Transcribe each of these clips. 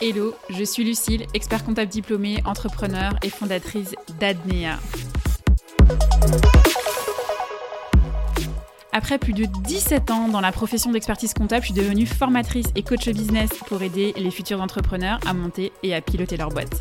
Hello, je suis Lucille, expert comptable diplômée, entrepreneur et fondatrice d'Adnea. Après plus de 17 ans dans la profession d'expertise comptable, je suis devenue formatrice et coach business pour aider les futurs entrepreneurs à monter et à piloter leur boîte.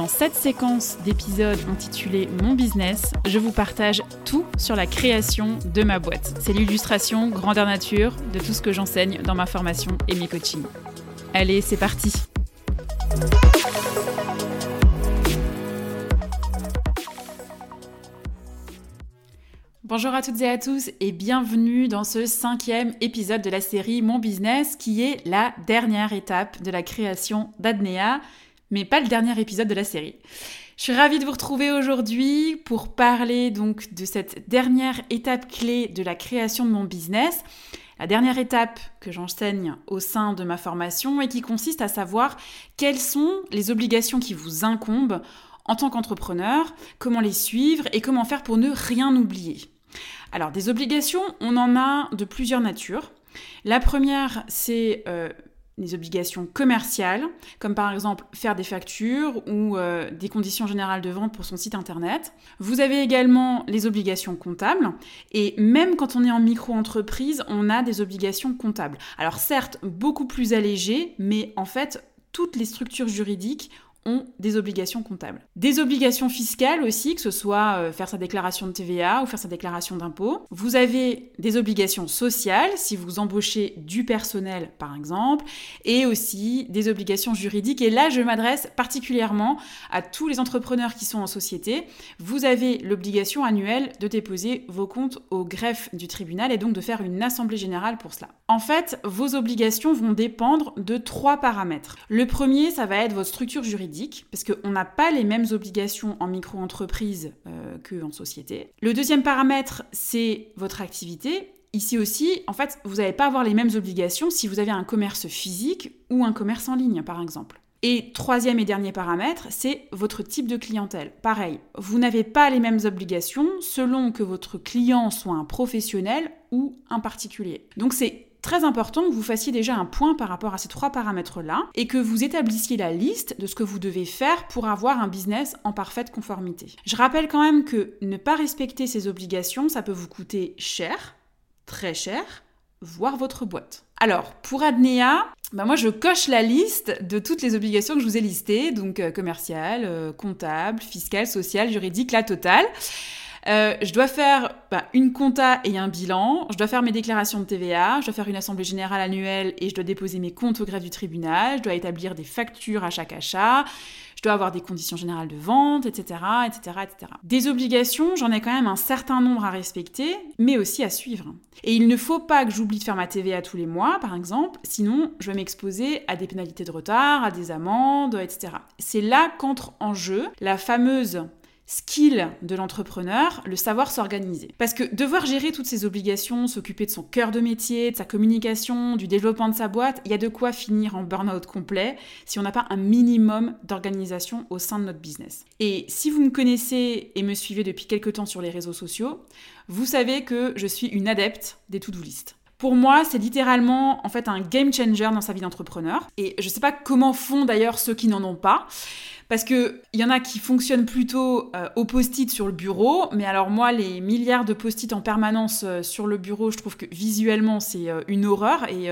Dans cette séquence d'épisodes intitulée Mon business, je vous partage tout sur la création de ma boîte. C'est l'illustration grandeur nature de tout ce que j'enseigne dans ma formation et mes coachings. Allez, c'est parti Bonjour à toutes et à tous et bienvenue dans ce cinquième épisode de la série Mon Business qui est la dernière étape de la création d'Adnea, mais pas le dernier épisode de la série. Je suis ravie de vous retrouver aujourd'hui pour parler donc de cette dernière étape clé de la création de mon business. La dernière étape que j'enseigne au sein de ma formation et qui consiste à savoir quelles sont les obligations qui vous incombent en tant qu'entrepreneur, comment les suivre et comment faire pour ne rien oublier. Alors, des obligations, on en a de plusieurs natures. La première, c'est euh, les obligations commerciales, comme par exemple faire des factures ou euh, des conditions générales de vente pour son site internet. Vous avez également les obligations comptables, et même quand on est en micro-entreprise, on a des obligations comptables. Alors certes, beaucoup plus allégées, mais en fait, toutes les structures juridiques ont des obligations comptables. Des obligations fiscales aussi, que ce soit euh, faire sa déclaration de TVA ou faire sa déclaration d'impôt. Vous avez des obligations sociales, si vous embauchez du personnel par exemple, et aussi des obligations juridiques. Et là, je m'adresse particulièrement à tous les entrepreneurs qui sont en société. Vous avez l'obligation annuelle de déposer vos comptes au greffe du tribunal et donc de faire une assemblée générale pour cela. En fait, vos obligations vont dépendre de trois paramètres. Le premier, ça va être votre structure juridique parce qu'on n'a pas les mêmes obligations en micro-entreprise euh, qu'en société. Le deuxième paramètre, c'est votre activité. Ici aussi, en fait, vous n'allez pas avoir les mêmes obligations si vous avez un commerce physique ou un commerce en ligne, par exemple. Et troisième et dernier paramètre, c'est votre type de clientèle. Pareil, vous n'avez pas les mêmes obligations selon que votre client soit un professionnel ou un particulier. Donc c'est très important que vous fassiez déjà un point par rapport à ces trois paramètres-là et que vous établissiez la liste de ce que vous devez faire pour avoir un business en parfaite conformité. Je rappelle quand même que ne pas respecter ces obligations, ça peut vous coûter cher, très cher, voire votre boîte. Alors, pour Adnea, bah moi je coche la liste de toutes les obligations que je vous ai listées, donc euh, commerciales, euh, comptables, fiscales, sociales, juridiques, la totale. Euh, je dois faire bah, une compta et un bilan, je dois faire mes déclarations de TVA, je dois faire une assemblée générale annuelle et je dois déposer mes comptes au greffe du tribunal, je dois établir des factures à chaque achat, je dois avoir des conditions générales de vente, etc., etc., etc. Des obligations, j'en ai quand même un certain nombre à respecter, mais aussi à suivre. Et il ne faut pas que j'oublie de faire ma TVA tous les mois, par exemple, sinon je vais m'exposer à des pénalités de retard, à des amendes, etc. C'est là qu'entre en jeu la fameuse skill de l'entrepreneur, le savoir s'organiser. Parce que devoir gérer toutes ces obligations, s'occuper de son cœur de métier, de sa communication, du développement de sa boîte, il y a de quoi finir en burn-out complet si on n'a pas un minimum d'organisation au sein de notre business. Et si vous me connaissez et me suivez depuis quelques temps sur les réseaux sociaux, vous savez que je suis une adepte des to-do list. Pour moi, c'est littéralement en fait un game changer dans sa vie d'entrepreneur. Et je ne sais pas comment font d'ailleurs ceux qui n'en ont pas. Parce qu'il y en a qui fonctionnent plutôt euh, au post-it sur le bureau, mais alors moi, les milliards de post-it en permanence euh, sur le bureau, je trouve que visuellement, c'est euh, une horreur et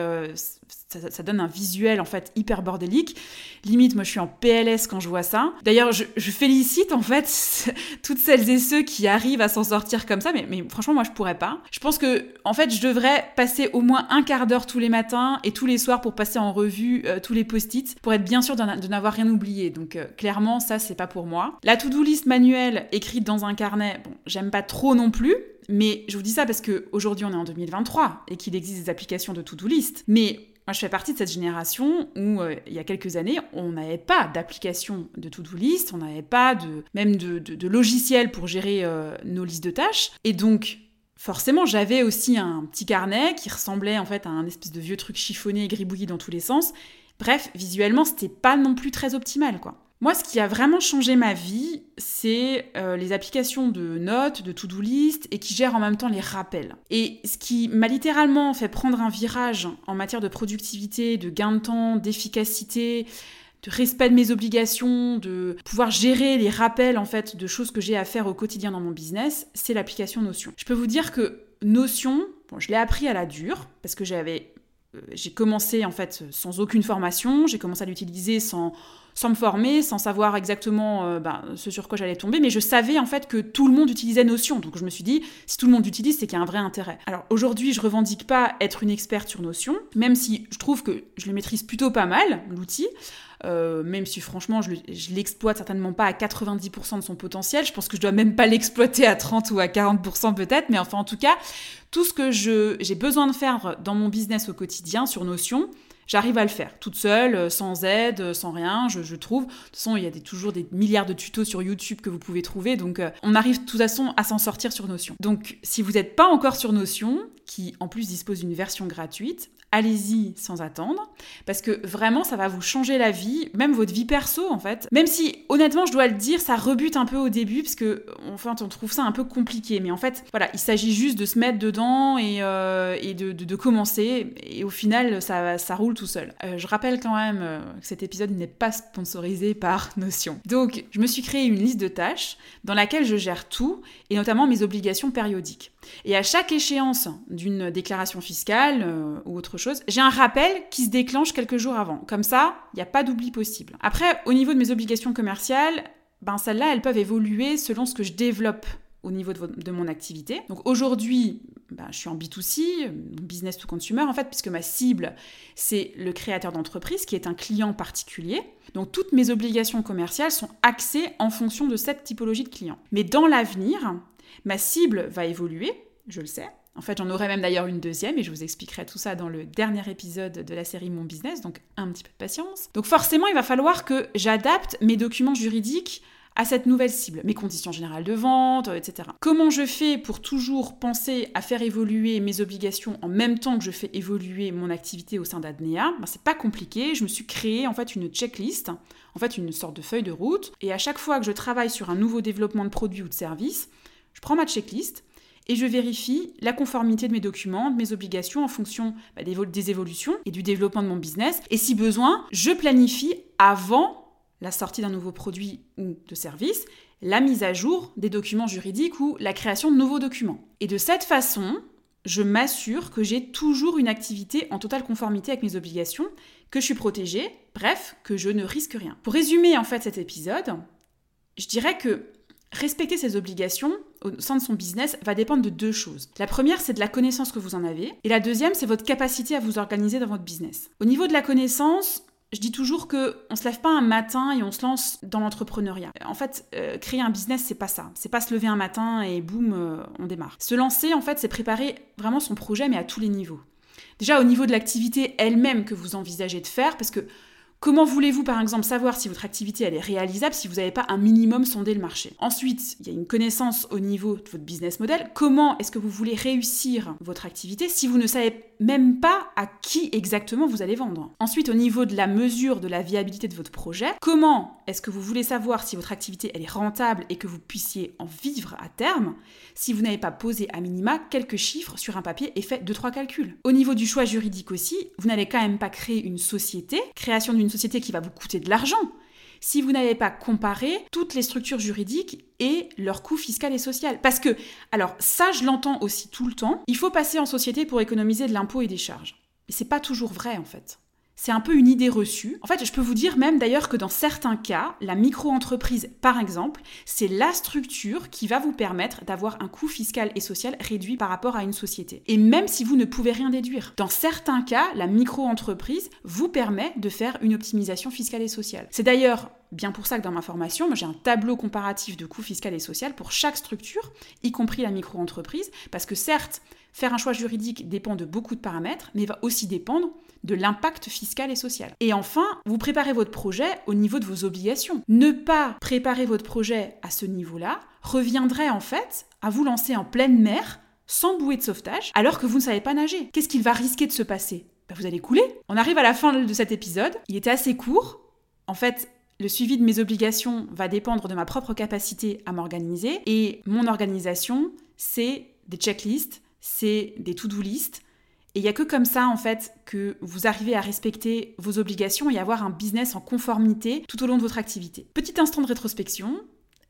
ça, donne un visuel en fait hyper bordélique. Limite, moi je suis en PLS quand je vois ça. D'ailleurs, je, félicite en fait toutes celles et ceux qui arrivent à s'en sortir comme ça, mais, franchement, moi je pourrais pas. Je pense que en fait, je devrais passer au moins un quart d'heure tous les matins et tous les soirs pour passer en revue tous les post-it pour être bien sûr de n'avoir rien oublié. Donc clairement, ça c'est pas pour moi. La to-do list manuelle écrite dans un carnet, bon, j'aime pas trop non plus. Mais je vous dis ça parce qu'aujourd'hui on est en 2023 et qu'il existe des applications de to-do list. Mais moi, je fais partie de cette génération où, euh, il y a quelques années, on n'avait pas d'application de to-do list, on n'avait pas de, même de, de, logiciel pour gérer euh, nos listes de tâches. Et donc, forcément, j'avais aussi un petit carnet qui ressemblait en fait à un espèce de vieux truc chiffonné et gribouillé dans tous les sens. Bref, visuellement, c'était pas non plus très optimal, quoi. Moi, ce qui a vraiment changé ma vie, c'est euh, les applications de notes, de to-do list et qui gèrent en même temps les rappels. Et ce qui m'a littéralement fait prendre un virage en matière de productivité, de gain de temps, d'efficacité, de respect de mes obligations, de pouvoir gérer les rappels en fait de choses que j'ai à faire au quotidien dans mon business, c'est l'application Notion. Je peux vous dire que Notion, je l'ai appris à la dure parce que j'avais euh, j'ai commencé en fait sans aucune formation, j'ai commencé à l'utiliser sans, sans me former, sans savoir exactement euh, ben, ce sur quoi j'allais tomber, mais je savais en fait que tout le monde utilisait Notion, donc je me suis dit, si tout le monde utilise, c'est qu'il y a un vrai intérêt. Alors aujourd'hui, je revendique pas être une experte sur Notion, même si je trouve que je le maîtrise plutôt pas mal, l'outil. Euh, même si franchement je l'exploite certainement pas à 90% de son potentiel, je pense que je dois même pas l'exploiter à 30 ou à 40% peut-être, mais enfin en tout cas, tout ce que j'ai besoin de faire dans mon business au quotidien sur Notion, j'arrive à le faire toute seule, euh, sans aide, euh, sans rien, je, trouve. De toute façon, il y a toujours des milliards de tutos sur YouTube que vous pouvez trouver, donc on arrive de toute façon à s'en sortir sur Notion. Donc si vous n'êtes pas encore sur Notion, qui en plus dispose d'une version gratuite, allez-y sans attendre, parce que vraiment ça va vous changer la vie, même votre vie perso en fait. Même si honnêtement je dois le dire, ça rebute un peu au début, parce que enfin on trouve ça un peu compliqué, mais en fait voilà, il s'agit juste de se mettre dedans et, euh, de, commencer, et au final ça, ça roule tout seul. Euh, je rappelle quand même euh, que cet épisode n'est pas sponsorisé par Notion. Donc je me suis créé une liste de tâches dans laquelle je gère tout, et notamment mes obligations périodiques. Et à chaque échéance d'une déclaration fiscale ou autre j'ai un rappel qui se déclenche quelques jours avant. Comme ça, il n'y a pas d'oubli possible. Après, au niveau de mes obligations commerciales, ben celles-là, elles peuvent évoluer selon ce que je développe au niveau de, mon activité. Donc aujourd'hui, ben, je suis en B2C, business to consumer en fait, puisque ma cible, c'est le créateur d'entreprise qui est un client particulier. Donc toutes mes obligations commerciales sont axées en fonction de cette typologie de client. Mais dans l'avenir, ma cible va évoluer, je le sais. En fait, j'en aurai même d'ailleurs une deuxième et je vous expliquerai tout ça dans le dernier épisode de la série Mon Business, donc un petit peu de patience. Donc forcément, il va falloir que j'adapte mes documents juridiques à cette nouvelle cible, mes conditions générales de vente, etc. Comment je fais pour toujours penser à faire évoluer mes obligations en même temps que je fais évoluer mon activité au sein d'Adnea? Ben, C'est pas compliqué, je me suis créé en fait une checklist, en fait une sorte de feuille de route, et à chaque fois que je travaille sur un nouveau développement de produit ou de service, je prends ma checklist, et je vérifie la conformité de mes documents, de mes obligations en fonction bah, des, évolutions et du développement de mon business. Et si besoin, je planifie avant la sortie d'un nouveau produit ou de service la mise à jour des documents juridiques ou la création de nouveaux documents. Et de cette façon, je m'assure que j'ai toujours une activité en totale conformité avec mes obligations, que je suis protégée, bref, que je ne risque rien. Pour résumer en fait cet épisode, je dirais que Respecter ses obligations au sein de son business va dépendre de deux choses. La première, c'est de la connaissance que vous en avez, et la deuxième, c'est votre capacité à vous organiser dans votre business. Au niveau de la connaissance, je dis toujours que on se lève pas un matin et on se lance dans l'entrepreneuriat. En fait, euh, créer un business, c'est pas ça. C'est pas se lever un matin et boum, euh, on démarre. Se lancer, en fait, c'est préparer vraiment son projet, mais à tous les niveaux. Déjà au niveau de l'activité elle-même que vous envisagez de faire, parce que Comment voulez-vous par exemple savoir si votre activité elle est réalisable si vous n'avez pas un minimum sondé le marché? Ensuite, il y a une connaissance au niveau de votre business model. Comment est-ce que vous voulez réussir votre activité si vous ne savez même pas à qui exactement vous allez vendre? Ensuite, au niveau de la mesure de la viabilité de votre projet, comment est-ce que vous voulez savoir si votre activité elle est rentable et que vous puissiez en vivre à terme? Si vous n'avez pas posé à minima quelques chiffres sur un papier et fait 2-3 calculs. Au niveau du choix juridique aussi, vous n'allez quand même pas créer une société, création d'une société qui va vous coûter de l'argent, si vous n'avez pas comparé toutes les structures juridiques et leurs coûts fiscal et social. Parce que, alors ça je l'entends aussi tout le temps, il faut passer en société pour économiser de l'impôt et des charges. Mais c'est pas toujours vrai en fait. C'est un peu une idée reçue. En fait, je peux vous dire même d'ailleurs que dans certains cas, la micro-entreprise, par exemple, c'est la structure qui va vous permettre d'avoir un coût fiscal et social réduit par rapport à une société. Et même si vous ne pouvez rien déduire. Dans certains cas, la micro-entreprise vous permet de faire une optimisation fiscale et sociale. C'est d'ailleurs bien pour ça que dans ma formation, j'ai un tableau comparatif de coûts fiscal et social pour chaque structure, y compris la micro-entreprise, parce que certes, faire un choix juridique dépend de beaucoup de paramètres, mais va aussi dépendre de l'impact fiscal et social. Et enfin, vous préparez votre projet au niveau de vos obligations. Ne pas préparer votre projet à ce niveau-là reviendrait en fait à vous lancer en pleine mer sans bouée de sauvetage alors que vous ne savez pas nager. Qu'est-ce qu'il va risquer de se passer? Ben, Vous allez couler. On arrive à la fin de cet épisode. Il était assez court. En fait, Le suivi de mes obligations va dépendre de ma propre capacité à m'organiser et mon organisation, c'est des checklists, c'est des to-do lists. Et il n'y a que comme ça, en fait, que vous arrivez à respecter vos obligations et avoir un business en conformité tout au long de votre activité. Petit instant de rétrospection,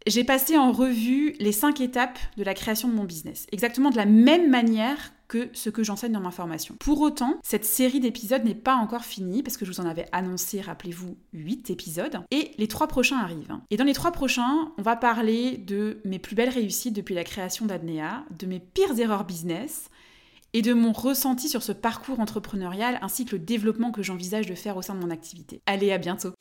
j'ai passé en revue les cinq étapes de la création de mon business, exactement de la même manière que ce que j'enseigne dans ma formation. Pour autant, cette série d'épisodes n'est pas encore finie parce que je vous en avais annoncé, rappelez-vous, 8 épisodes et les trois prochains arrivent. Et dans les trois prochains, on va parler de mes plus belles réussites depuis la création d'Adnea, de mes pires erreurs business et de mon ressenti sur ce parcours entrepreneurial ainsi que le développement que j'envisage de faire au sein de mon activité. Allez, à bientôt